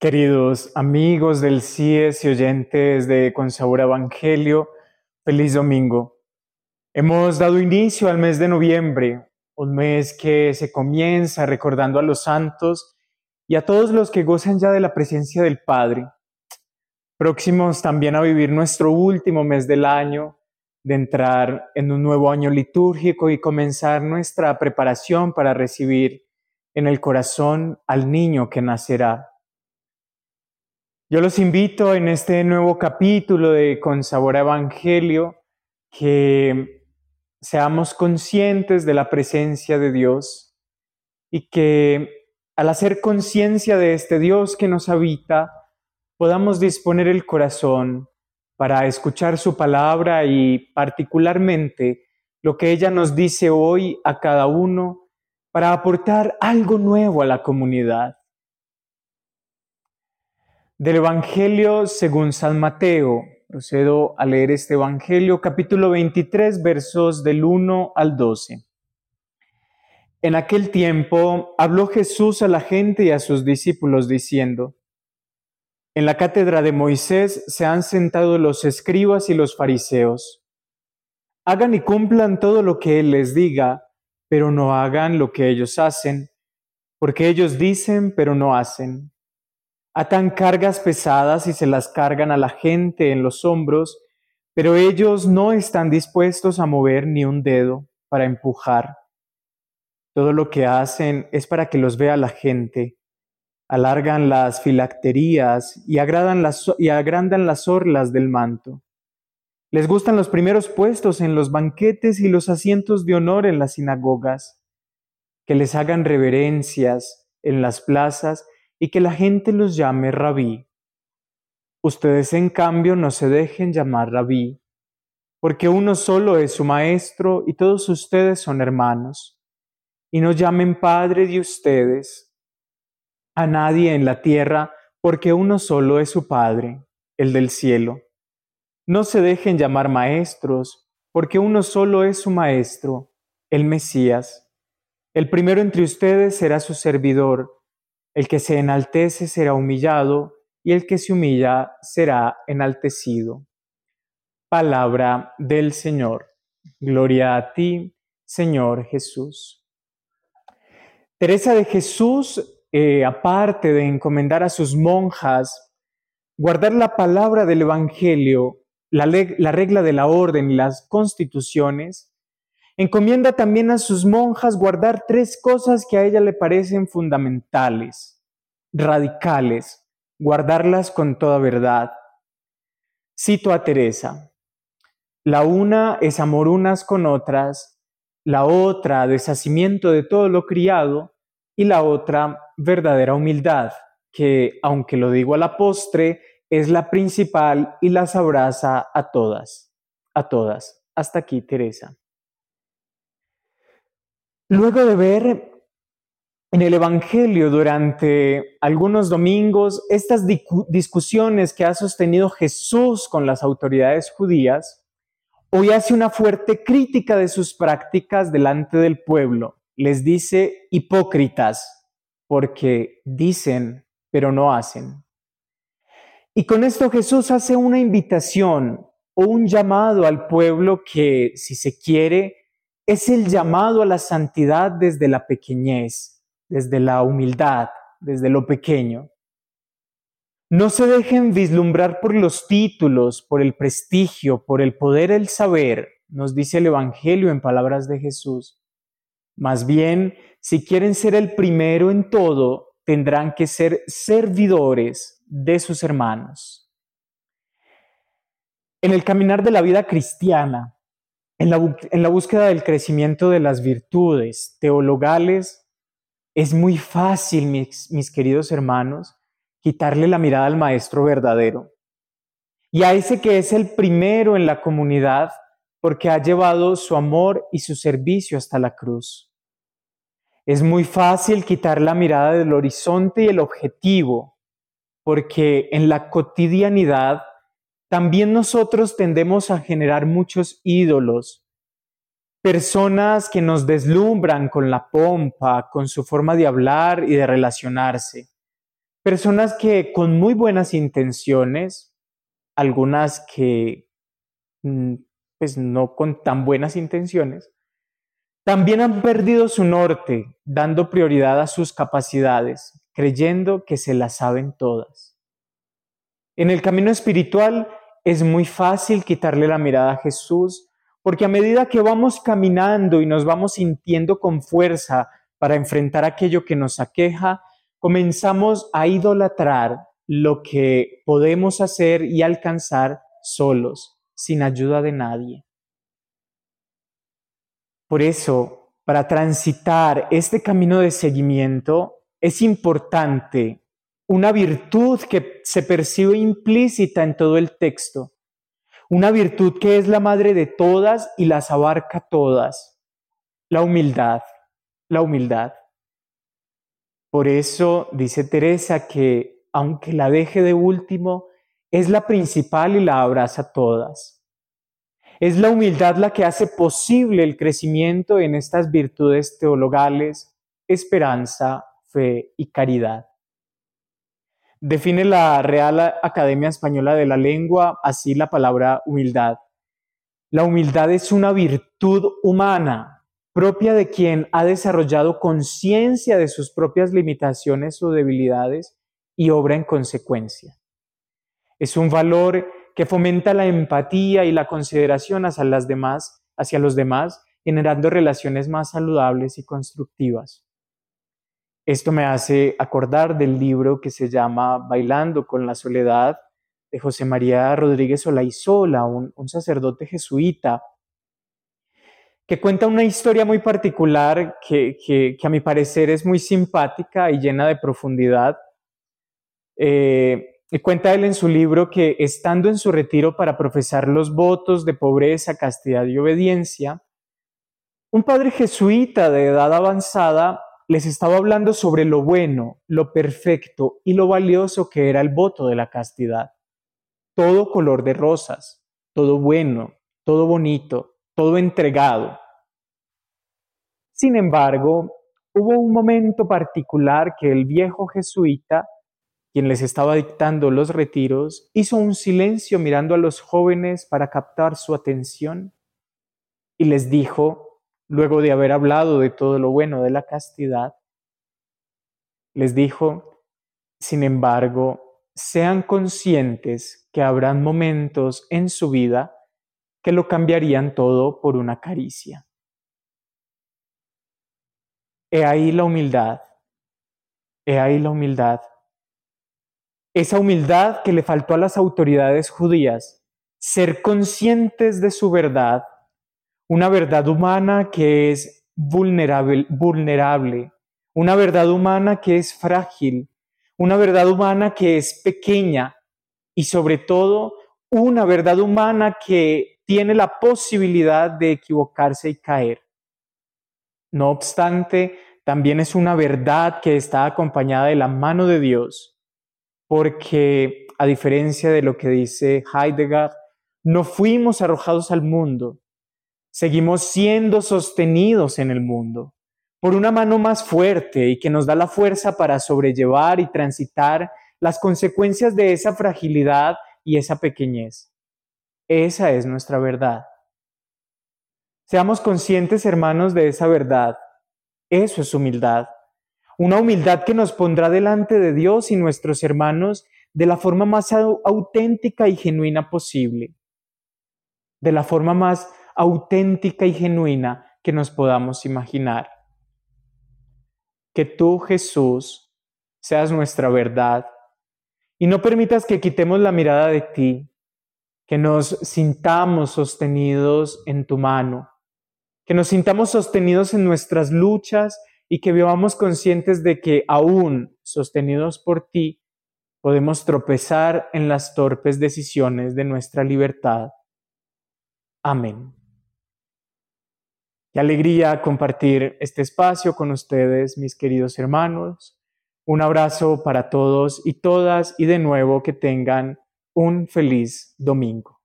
Queridos amigos del CIES y oyentes de Consabor Evangelio, feliz domingo. Hemos dado inicio al mes de noviembre, un mes que se comienza recordando a los santos y a todos los que gozan ya de la presencia del Padre. Próximos también a vivir nuestro último mes del año, de entrar en un nuevo año litúrgico y comenzar nuestra preparación para recibir en el corazón al niño que nacerá yo los invito en este nuevo capítulo de Con Sabor Evangelio que seamos conscientes de la presencia de Dios y que al hacer conciencia de este Dios que nos habita, podamos disponer el corazón para escuchar su palabra y particularmente lo que ella nos dice hoy a cada uno para aportar algo nuevo a la comunidad. Del Evangelio según San Mateo. Procedo a leer este Evangelio, capítulo 23, versos del 1 al 12. En aquel tiempo habló Jesús a la gente y a sus discípulos diciendo, En la cátedra de Moisés se han sentado los escribas y los fariseos. Hagan y cumplan todo lo que Él les diga, pero no hagan lo que ellos hacen, porque ellos dicen, pero no hacen atan cargas pesadas y se las cargan a la gente en los hombros, pero ellos no están dispuestos a mover ni un dedo para empujar. Todo lo que hacen es para que los vea la gente. Alargan las filacterías y, y agrandan las orlas del manto. Les gustan los primeros puestos en los banquetes y los asientos de honor en las sinagogas. Que les hagan reverencias en las plazas y que la gente los llame rabí. Ustedes en cambio no se dejen llamar rabí, porque uno solo es su maestro y todos ustedes son hermanos. Y no llamen padre de ustedes a nadie en la tierra, porque uno solo es su Padre, el del cielo. No se dejen llamar maestros, porque uno solo es su maestro, el Mesías. El primero entre ustedes será su servidor el que se enaltece será humillado, y el que se humilla será enaltecido. Palabra del Señor. Gloria a ti, Señor Jesús. Teresa de Jesús, eh, aparte de encomendar a sus monjas, guardar la palabra del Evangelio, la, la regla de la orden y las constituciones, Encomienda también a sus monjas guardar tres cosas que a ella le parecen fundamentales, radicales, guardarlas con toda verdad. Cito a Teresa. La una es amor unas con otras, la otra deshacimiento de todo lo criado y la otra verdadera humildad, que, aunque lo digo a la postre, es la principal y las abraza a todas, a todas. Hasta aquí, Teresa. Luego de ver en el Evangelio durante algunos domingos estas discusiones que ha sostenido Jesús con las autoridades judías, hoy hace una fuerte crítica de sus prácticas delante del pueblo. Les dice hipócritas, porque dicen, pero no hacen. Y con esto Jesús hace una invitación o un llamado al pueblo que, si se quiere, es el llamado a la santidad desde la pequeñez, desde la humildad, desde lo pequeño. No se dejen vislumbrar por los títulos, por el prestigio, por el poder, el saber, nos dice el Evangelio en palabras de Jesús. Más bien, si quieren ser el primero en todo, tendrán que ser servidores de sus hermanos. En el caminar de la vida cristiana, en la, búsqueda del crecimiento de las virtudes teologales, es muy fácil, mis, mis queridos hermanos, quitarle la mirada al maestro verdadero. Y a ese que es el primero en la comunidad porque ha llevado su amor y su servicio hasta la cruz. Es muy fácil quitar la mirada del horizonte y el objetivo, porque en la cotidianidad también nosotros tendemos a generar muchos ídolos, personas que nos deslumbran con la pompa, con su forma de hablar y de relacionarse, personas que con muy buenas intenciones, algunas que mm, pues no con tan buenas intenciones, también han perdido su norte, dando prioridad a sus capacidades, creyendo que se las saben todas. En el camino espiritual es muy fácil quitarle la mirada a Jesús, porque a medida que vamos caminando y nos vamos sintiendo con fuerza para enfrentar aquello que nos aqueja, comenzamos a idolatrar lo que podemos hacer y alcanzar solos, sin ayuda de nadie. Por eso, para transitar este camino de seguimiento, es importante una virtud que se percibe implícita en todo el texto, una virtud que es la madre de todas y las abarca todas, la humildad, la humildad. Por eso dice Teresa que aunque la deje de último, es la principal y la abraza todas. Es la humildad la que hace posible el crecimiento en estas virtudes teologales, esperanza, fe y caridad. Define la Real Academia Española de la Lengua así la palabra humildad. La humildad es una virtud humana propia de quien ha desarrollado conciencia de sus propias limitaciones o debilidades y obra en consecuencia. Es un valor que fomenta la empatía y la consideración hacia, las demás, hacia los demás, generando relaciones más saludables y constructivas. Esto me hace acordar del libro que se llama Bailando con la Soledad de José María Rodríguez Olaizola, un, sacerdote jesuita, que cuenta una historia muy particular que, que, a mi parecer es muy simpática y llena de profundidad. Eh, y cuenta él en su libro que estando en su retiro para profesar los votos de pobreza, castidad y obediencia, un padre jesuita de edad avanzada les estaba hablando sobre lo bueno, lo perfecto y lo valioso que era el voto de la castidad. Todo color de rosas, todo bueno, todo bonito, todo entregado. Sin embargo, hubo un momento particular que el viejo jesuita, quien les estaba dictando los retiros, hizo un silencio mirando a los jóvenes para captar su atención y les dijo, luego de haber hablado de todo lo bueno de la castidad, les dijo, sin embargo, sean conscientes que habrán momentos en su vida que lo cambiarían todo por una caricia. He ahí la humildad, he ahí la humildad. Esa humildad que le faltó a las autoridades judías, ser conscientes de su verdad una verdad humana que es vulnerable, vulnerable, una verdad humana que es frágil, una verdad humana que es pequeña y sobre todo una verdad humana que tiene la posibilidad de equivocarse y caer. No obstante, también es una verdad que está acompañada de la mano de Dios, porque a diferencia de lo que dice Heidegger, no fuimos arrojados al mundo, seguimos siendo sostenidos en el mundo por una mano más fuerte y que nos da la fuerza para sobrellevar y transitar las consecuencias de esa fragilidad y esa pequeñez. Esa es nuestra verdad. Seamos conscientes, hermanos, de esa verdad. Eso es humildad. Una humildad que nos pondrá delante de Dios y nuestros hermanos de la forma más auténtica y genuina posible. De la forma más auténtica y genuina que nos podamos imaginar. Que tú, Jesús, seas nuestra verdad y no permitas que quitemos la mirada de ti, que nos sintamos sostenidos en tu mano, que nos sintamos sostenidos en nuestras luchas y que vivamos conscientes de que aún sostenidos por ti, podemos tropezar en las torpes decisiones de nuestra libertad. Amén. Qué alegría compartir este espacio con ustedes, mis queridos hermanos. Un abrazo para todos y todas y de nuevo que tengan un feliz domingo.